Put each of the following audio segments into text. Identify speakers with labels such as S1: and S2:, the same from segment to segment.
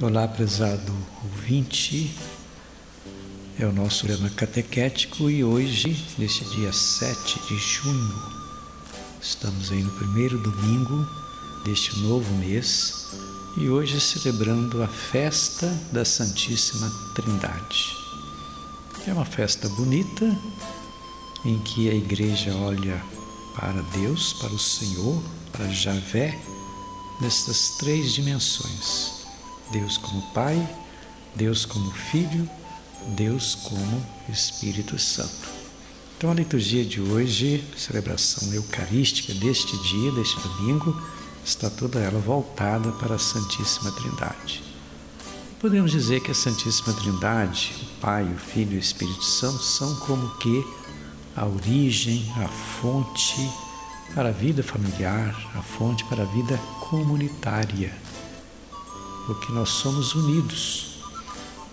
S1: Olá, prezado ouvinte. É o nosso programa catequético e hoje, neste dia 7 de junho, estamos aí no primeiro domingo deste novo mês e hoje celebrando a festa da Santíssima Trindade. É uma festa bonita em que a igreja olha para Deus, para o Senhor, para Javé, nessas três dimensões: Deus como Pai, Deus como Filho, Deus como Espírito Santo. Então, a liturgia de hoje, celebração eucarística deste dia, deste domingo, está toda ela voltada para a Santíssima Trindade. Podemos dizer que a Santíssima Trindade, o Pai, o Filho e o Espírito Santo, são como que a origem, a fonte para a vida familiar, a fonte para a vida comunitária, porque nós somos unidos.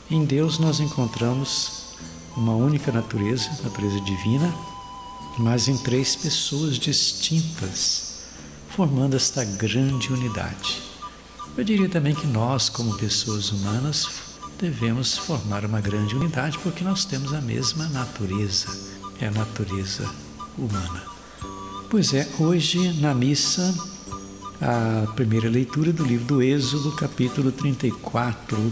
S1: Em Deus nós encontramos uma única natureza, natureza divina, mas em três pessoas distintas, formando esta grande unidade. Eu diria também que nós, como pessoas humanas, devemos formar uma grande unidade porque nós temos a mesma natureza, é a natureza humana. Pois é, hoje na missa, a primeira leitura do livro do Êxodo, capítulo 34,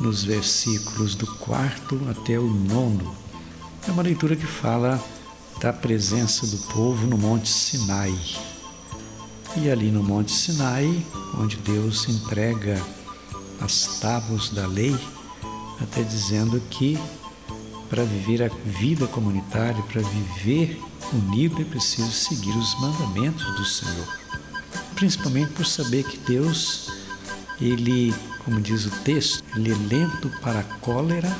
S1: nos versículos do quarto até o nono. É uma leitura que fala da presença do povo no Monte Sinai. E ali no Monte Sinai, onde Deus entrega as tábuas da lei, até dizendo que para viver a vida comunitária, para viver unido, é preciso seguir os mandamentos do Senhor. Principalmente por saber que Deus, Ele, como diz o texto, Ele é lento para a cólera,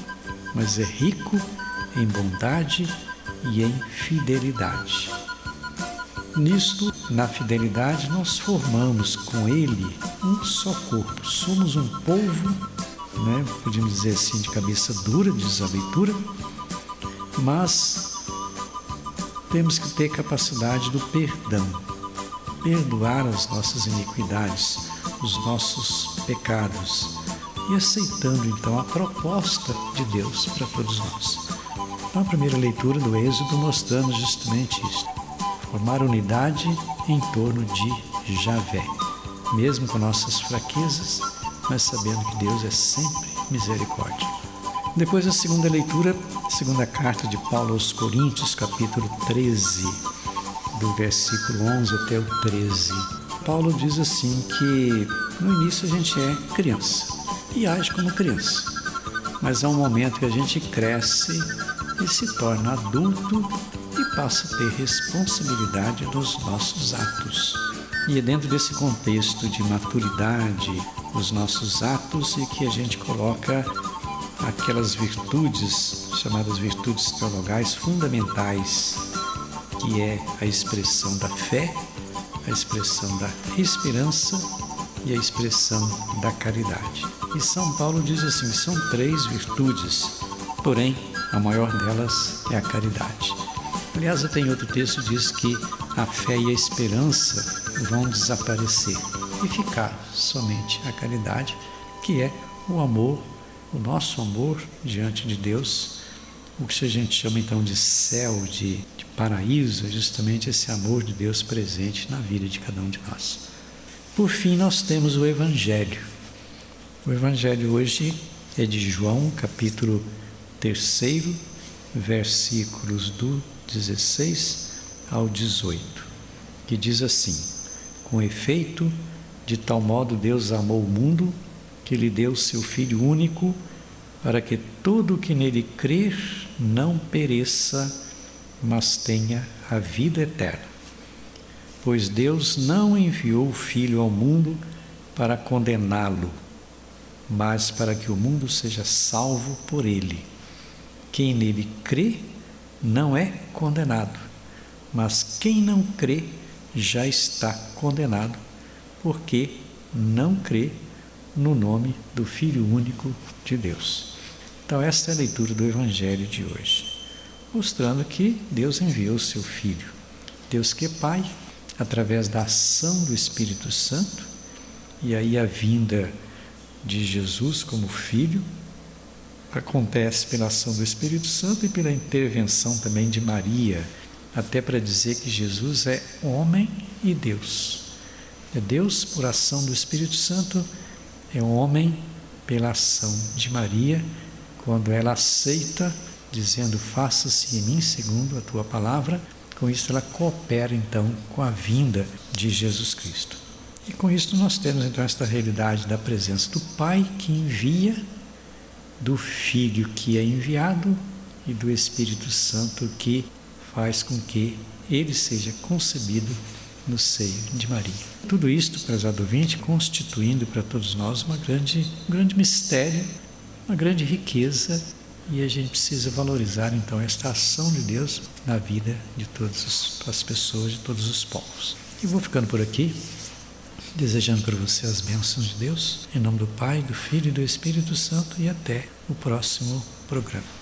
S1: mas é rico em bondade e em fidelidade. Nisto, na fidelidade, nós formamos com Ele um só corpo. Somos um povo, né, podemos dizer assim, de cabeça dura, diz a leitura, mas temos que ter capacidade do perdão, perdoar as nossas iniquidades, os nossos pecados e aceitando então a proposta de Deus para todos nós. Então, a primeira leitura do Êxodo mostrando justamente isso: formar unidade em torno de Javé, mesmo com nossas fraquezas, mas sabendo que Deus é sempre misericórdia. Depois a segunda leitura Segunda carta de Paulo aos Coríntios, capítulo 13, do versículo 11 até o 13. Paulo diz assim que no início a gente é criança e age como criança, mas há um momento que a gente cresce e se torna adulto e passa a ter responsabilidade dos nossos atos. E é dentro desse contexto de maturidade, os nossos atos e que a gente coloca aquelas virtudes chamadas virtudes teologais fundamentais, que é a expressão da fé, a expressão da esperança e a expressão da caridade. E São Paulo diz assim: são três virtudes, porém a maior delas é a caridade. Aliás, tem outro texto que diz que a fé e a esperança vão desaparecer e ficar somente a caridade, que é o amor o nosso amor diante de Deus, o que a gente chama então de céu, de, de paraíso, é justamente esse amor de Deus presente na vida de cada um de nós. Por fim, nós temos o Evangelho. O Evangelho hoje é de João, capítulo 3, versículos do 16 ao 18, que diz assim: Com efeito, de tal modo Deus amou o mundo que lhe deu seu Filho único, para que todo o que nele crer não pereça, mas tenha a vida eterna. Pois Deus não enviou o Filho ao mundo para condená-lo, mas para que o mundo seja salvo por ele. Quem nele crê não é condenado, mas quem não crê já está condenado, porque não crê no nome do Filho único de Deus. Então, esta é a leitura do Evangelho de hoje, mostrando que Deus enviou o seu Filho. Deus que é Pai, através da ação do Espírito Santo, e aí a vinda de Jesus como Filho, acontece pela ação do Espírito Santo e pela intervenção também de Maria, até para dizer que Jesus é homem e Deus. É Deus por ação do Espírito Santo, é homem pela ação de Maria, quando ela aceita, dizendo: Faça-se em mim segundo a tua palavra. Com isso, ela coopera então com a vinda de Jesus Cristo. E com isso, nós temos então esta realidade da presença do Pai que envia do Filho que é enviado e do Espírito Santo que faz com que ele seja concebido no seio de Maria. Tudo isto, prezado ouvinte, constituindo para todos nós uma grande, um grande mistério, uma grande riqueza, e a gente precisa valorizar então esta ação de Deus na vida de todas as pessoas, de todos os povos. E vou ficando por aqui desejando para você as bênçãos de Deus, em nome do Pai, do Filho e do Espírito Santo, e até o próximo programa.